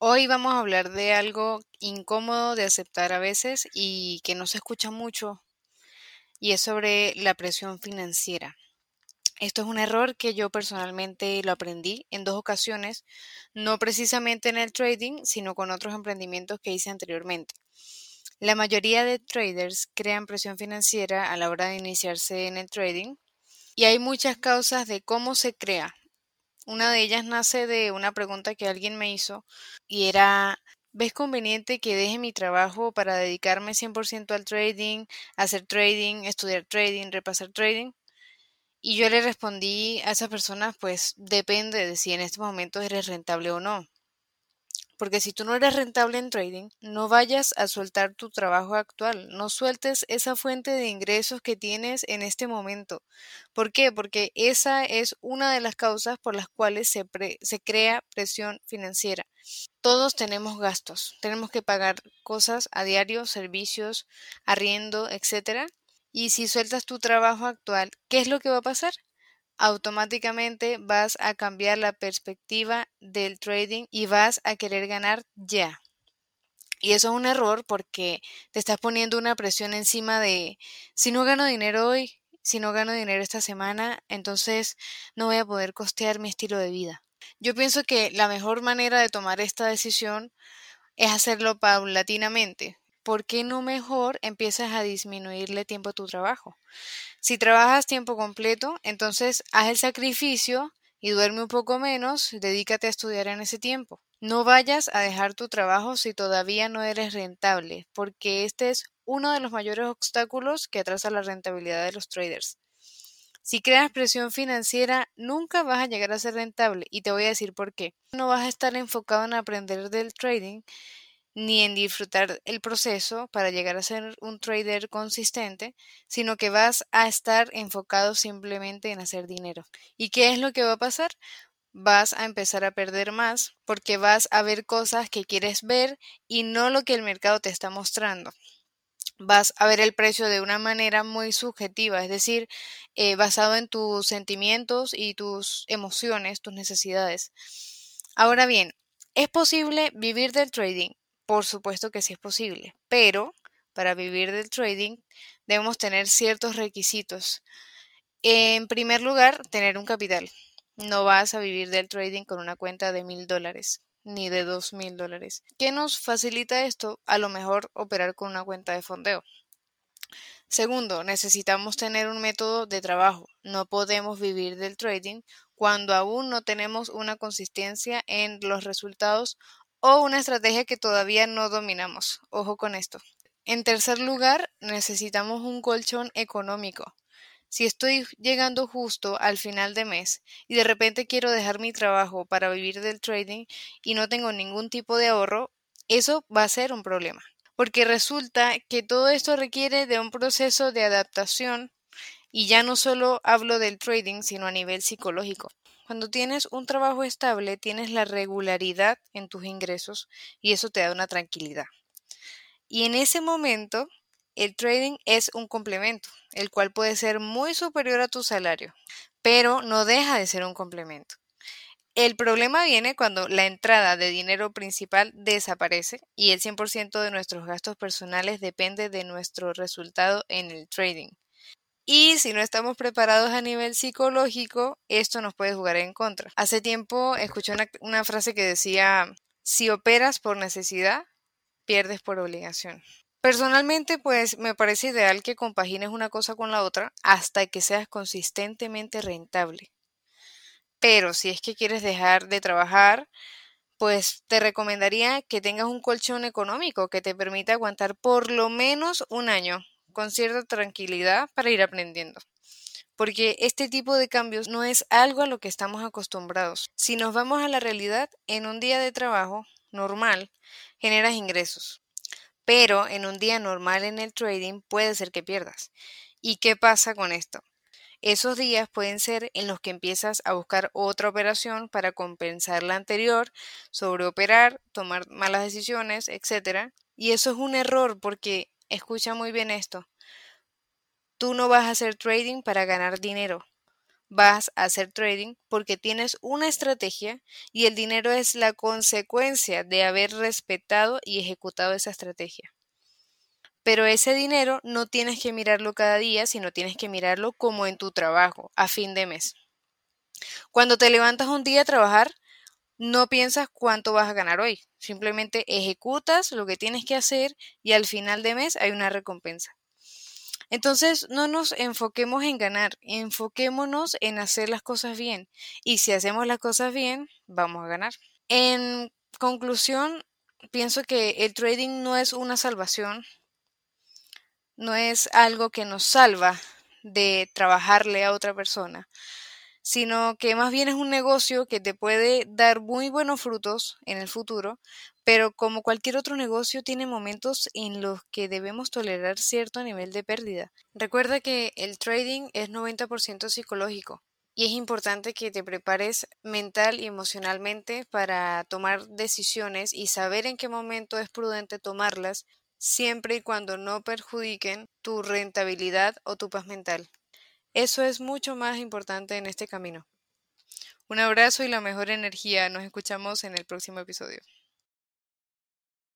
Hoy vamos a hablar de algo incómodo de aceptar a veces y que no se escucha mucho, y es sobre la presión financiera. Esto es un error que yo personalmente lo aprendí en dos ocasiones, no precisamente en el trading, sino con otros emprendimientos que hice anteriormente. La mayoría de traders crean presión financiera a la hora de iniciarse en el trading y hay muchas causas de cómo se crea. Una de ellas nace de una pregunta que alguien me hizo y era, ¿ves conveniente que deje mi trabajo para dedicarme 100% al trading, hacer trading, estudiar trading, repasar trading? Y yo le respondí a esas personas, pues depende de si en este momento eres rentable o no. Porque si tú no eres rentable en trading, no vayas a soltar tu trabajo actual, no sueltes esa fuente de ingresos que tienes en este momento. ¿Por qué? Porque esa es una de las causas por las cuales se, se crea presión financiera. Todos tenemos gastos, tenemos que pagar cosas a diario, servicios, arriendo, etcétera. Y si sueltas tu trabajo actual, ¿qué es lo que va a pasar? Automáticamente vas a cambiar la perspectiva del trading y vas a querer ganar ya. Y eso es un error porque te estás poniendo una presión encima de, si no gano dinero hoy, si no gano dinero esta semana, entonces no voy a poder costear mi estilo de vida. Yo pienso que la mejor manera de tomar esta decisión es hacerlo paulatinamente. ¿Por qué no mejor empiezas a disminuirle tiempo a tu trabajo? Si trabajas tiempo completo, entonces haz el sacrificio y duerme un poco menos, dedícate a estudiar en ese tiempo. No vayas a dejar tu trabajo si todavía no eres rentable, porque este es uno de los mayores obstáculos que atrasa la rentabilidad de los traders. Si creas presión financiera, nunca vas a llegar a ser rentable y te voy a decir por qué. No vas a estar enfocado en aprender del trading ni en disfrutar el proceso para llegar a ser un trader consistente, sino que vas a estar enfocado simplemente en hacer dinero. ¿Y qué es lo que va a pasar? Vas a empezar a perder más porque vas a ver cosas que quieres ver y no lo que el mercado te está mostrando. Vas a ver el precio de una manera muy subjetiva, es decir, eh, basado en tus sentimientos y tus emociones, tus necesidades. Ahora bien, ¿es posible vivir del trading? Por supuesto que sí es posible, pero para vivir del trading debemos tener ciertos requisitos. En primer lugar, tener un capital. No vas a vivir del trading con una cuenta de mil dólares ni de dos mil dólares. ¿Qué nos facilita esto? A lo mejor operar con una cuenta de fondeo. Segundo, necesitamos tener un método de trabajo. No podemos vivir del trading cuando aún no tenemos una consistencia en los resultados o una estrategia que todavía no dominamos. Ojo con esto. En tercer lugar, necesitamos un colchón económico. Si estoy llegando justo al final de mes y de repente quiero dejar mi trabajo para vivir del trading y no tengo ningún tipo de ahorro, eso va a ser un problema. Porque resulta que todo esto requiere de un proceso de adaptación y ya no solo hablo del trading, sino a nivel psicológico. Cuando tienes un trabajo estable, tienes la regularidad en tus ingresos y eso te da una tranquilidad. Y en ese momento, el trading es un complemento, el cual puede ser muy superior a tu salario, pero no deja de ser un complemento. El problema viene cuando la entrada de dinero principal desaparece y el 100% de nuestros gastos personales depende de nuestro resultado en el trading. Y si no estamos preparados a nivel psicológico, esto nos puede jugar en contra. Hace tiempo escuché una, frase que decía, si operas por necesidad, pierdes por obligación. Personalmente, pues me parece ideal que compagines una cosa con la otra hasta que seas consistentemente rentable. Pero si es que quieres dejar de trabajar, pues te recomendaría que tengas un colchón económico que te permita aguantar por lo menos un año con cierta tranquilidad para ir aprendiendo. Porque este tipo de cambios no es algo a lo que estamos acostumbrados. Si nos vamos a la realidad, en un día de trabajo normal generas ingresos. Pero en un día normal en el trading puede ser que pierdas. ¿Y qué pasa con esto? Esos días pueden ser en los que empiezas a buscar otra operación para compensar la anterior, sobreoperar, tomar malas decisiones, etc. Y eso es un error porque Escucha muy bien esto. Tú no vas a hacer trading para ganar dinero. vas a hacer trading porque tienes una estrategia y el dinero es la consecuencia de haber respetado y ejecutado esa estrategia. Pero ese dinero no tienes que mirarlo cada día, sino tienes que mirarlo como en tu trabajo, a fin de mes. Cuando te levantas un día a trabajar, no piensas cuánto vas a ganar hoy, simplemente ejecutas lo que tienes que hacer y al final de mes hay una recompensa. Entonces, no nos enfoquemos en ganar, enfoquémonos en hacer las cosas bien. Y si hacemos las cosas bien, vamos a ganar. En conclusión, pienso que el trading no es una salvación, no es algo que nos salva de trabajarle a otra persona, sino que más bien es un negocio que te puede dar muy buenos frutos en el futuro, pero como cualquier otro negocio tiene momentos en los que debemos tolerar cierto nivel de pérdida. Recuerda que el trading es 90% psicológico y es importante que te prepares mental y emocionalmente para tomar decisiones y saber en qué momento es prudente tomarlas siempre y cuando no perjudiquen tu rentabilidad o tu paz mental. Eso es mucho más importante en este camino. Un abrazo y la mejor energía. Nos escuchamos en el próximo episodio.